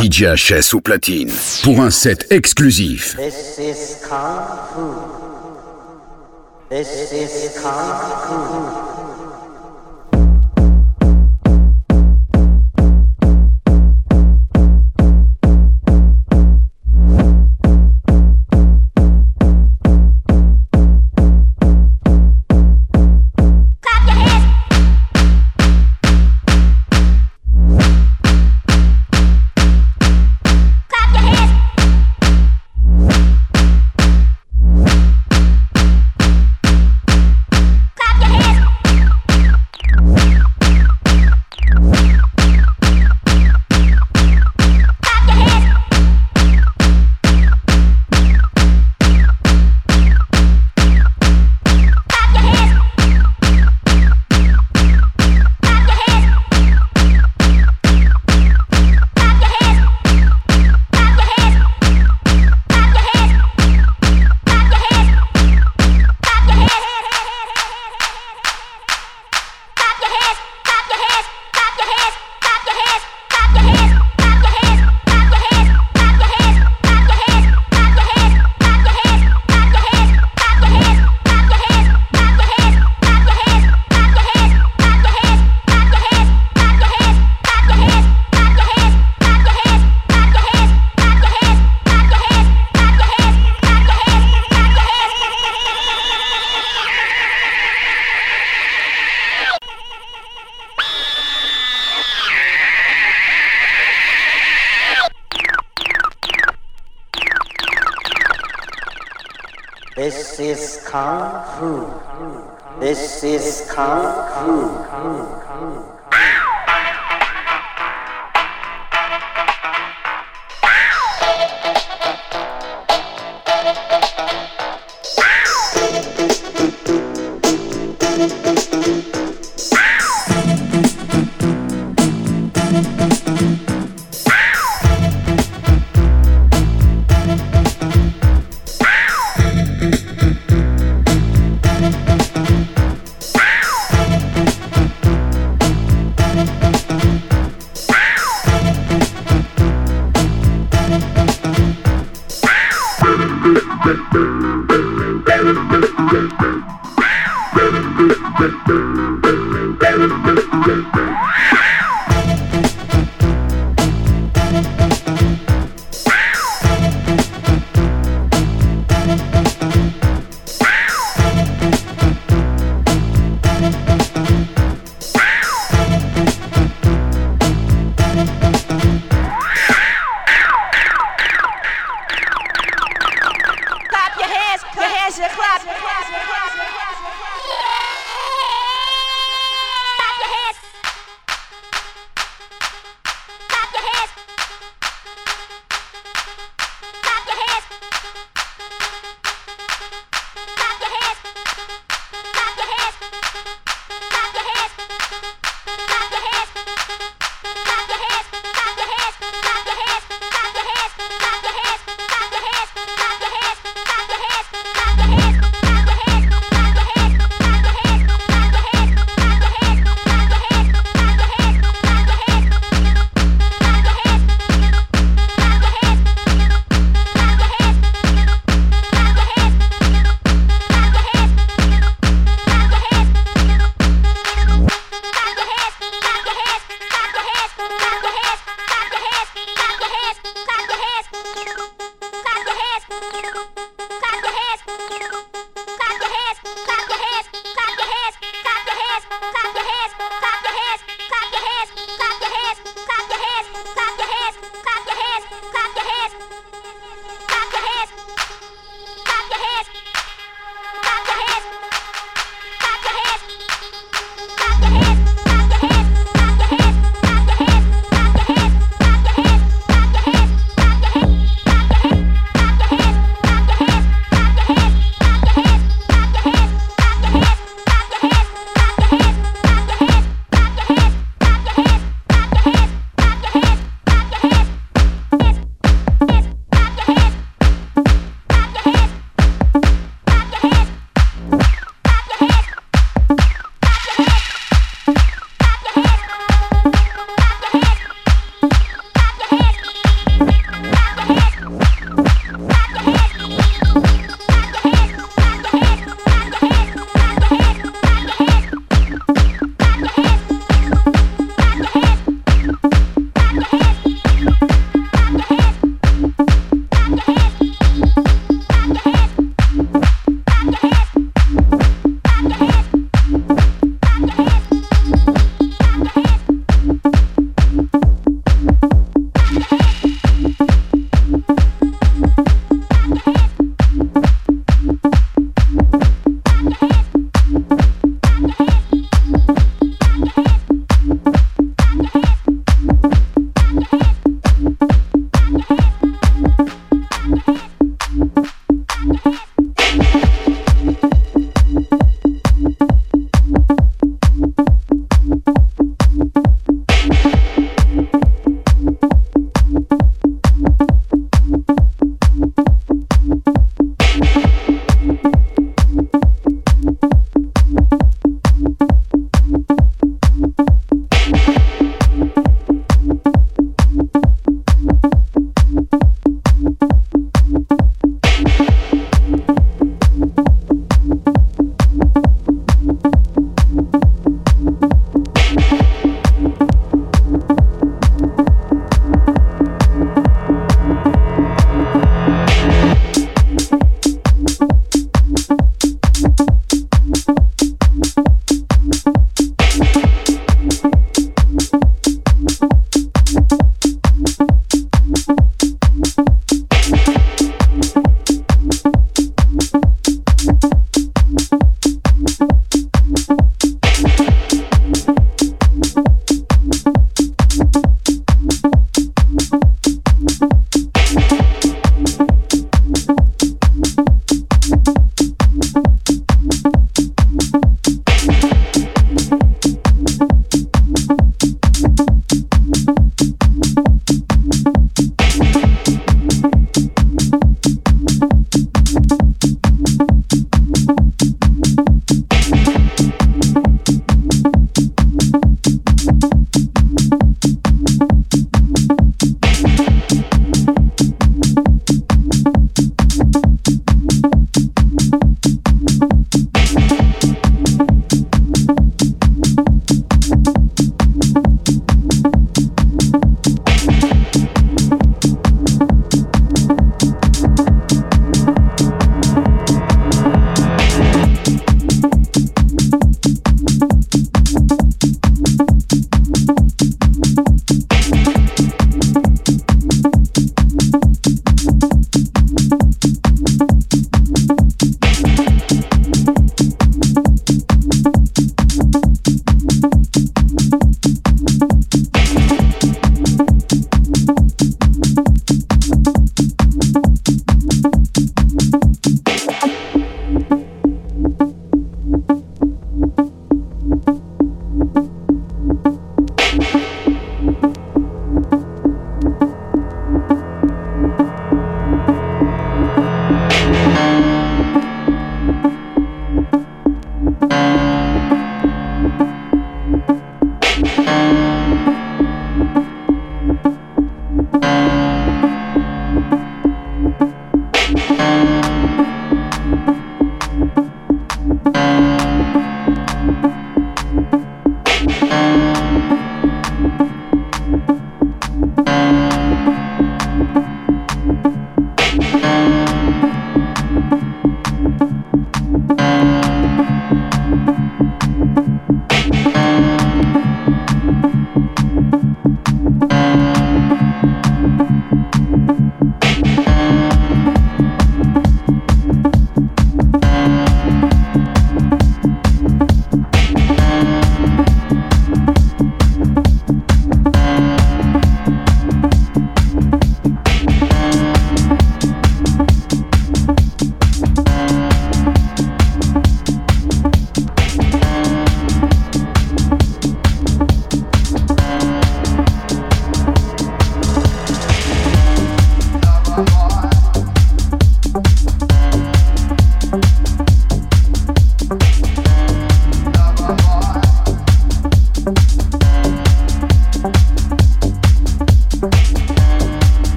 DJ HS au platine pour un set exclusif.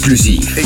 Set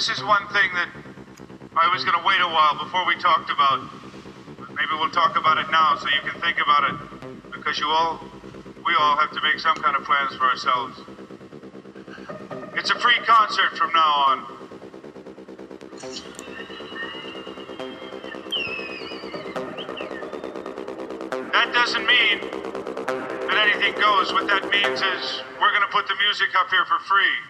this is one thing that I was going to wait a while before we talked about. Maybe we'll talk about it now so you can think about it. Because you all, we all have to make some kind of plans for ourselves. It's a free concert from now on. That doesn't mean that anything goes. What that means is we're going to put the music up here for free.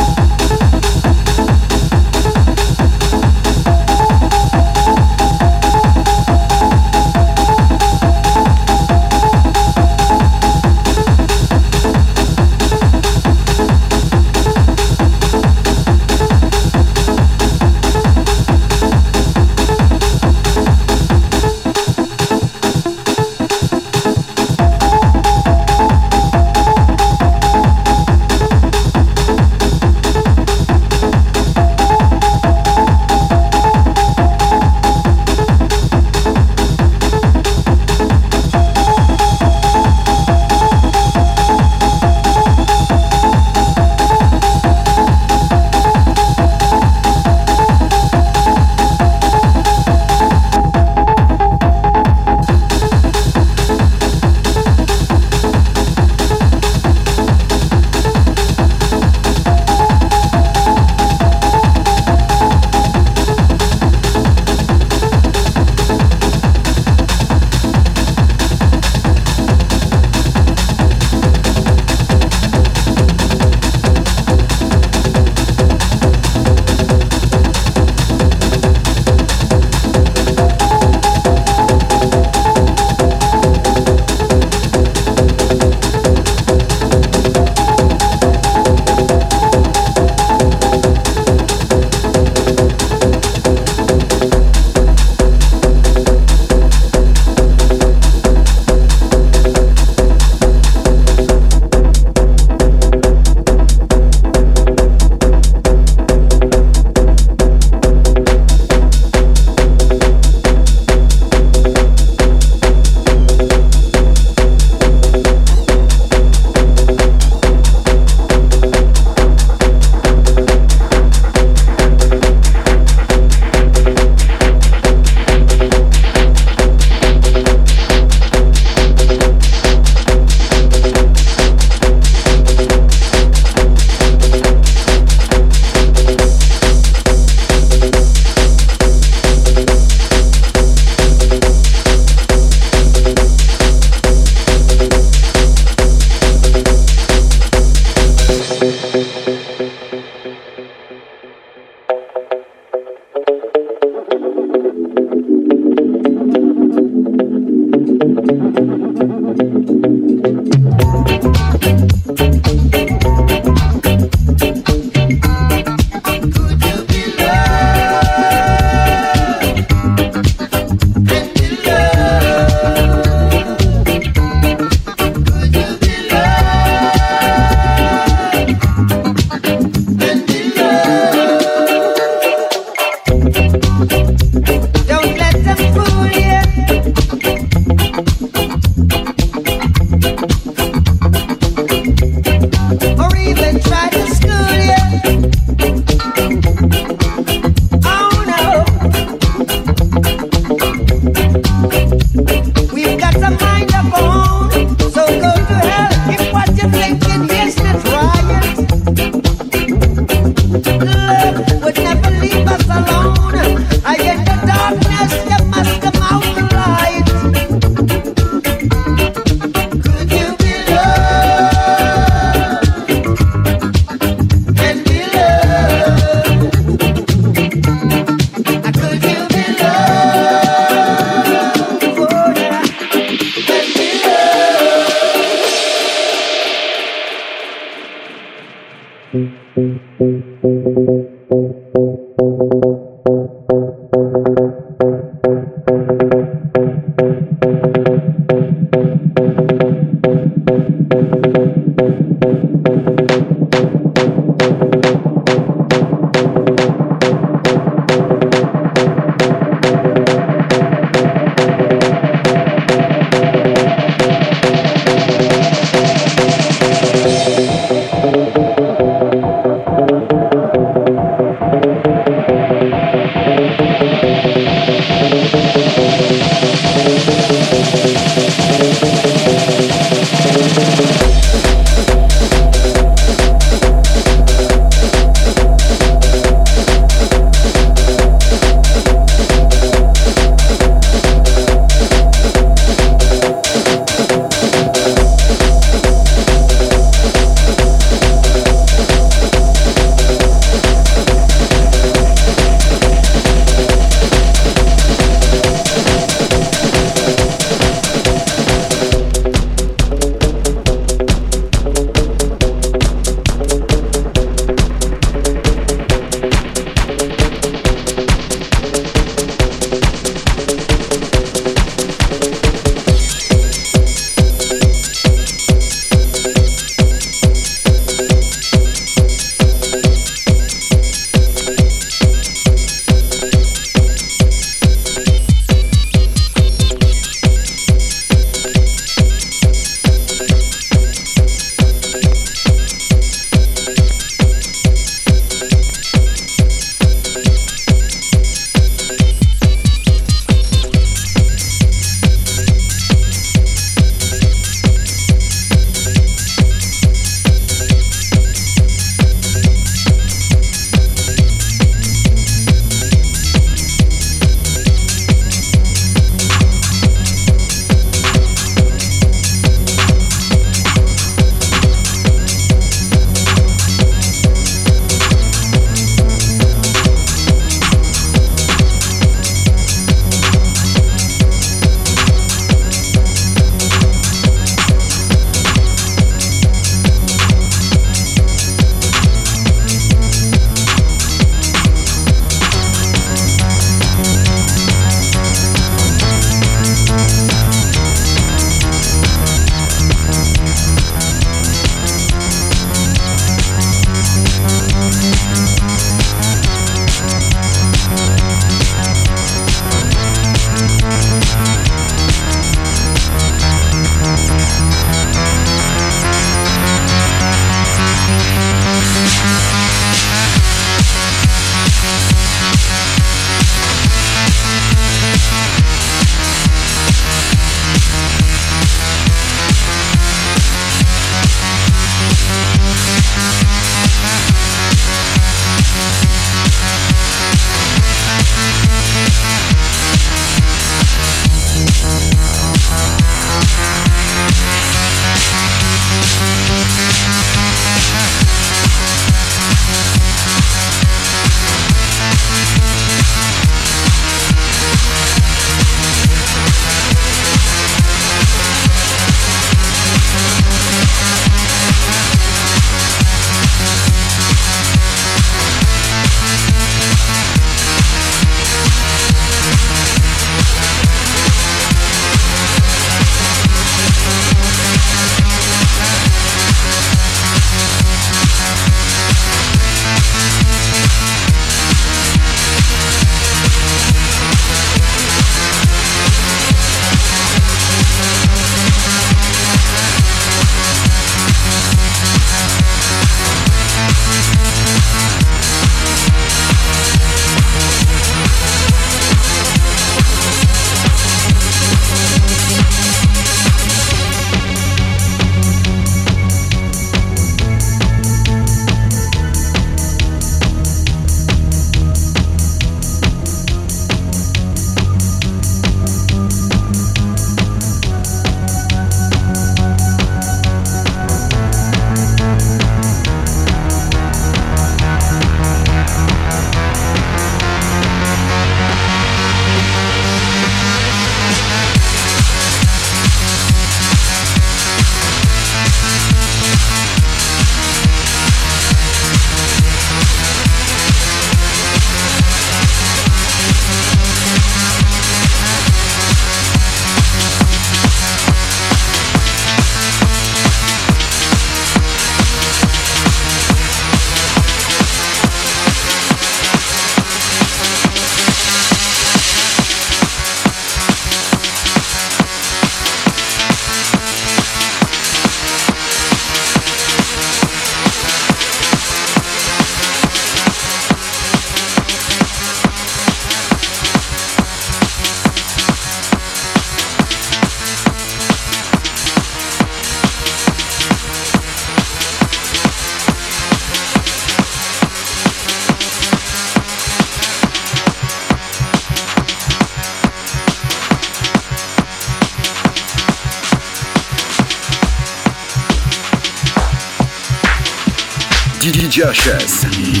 DJ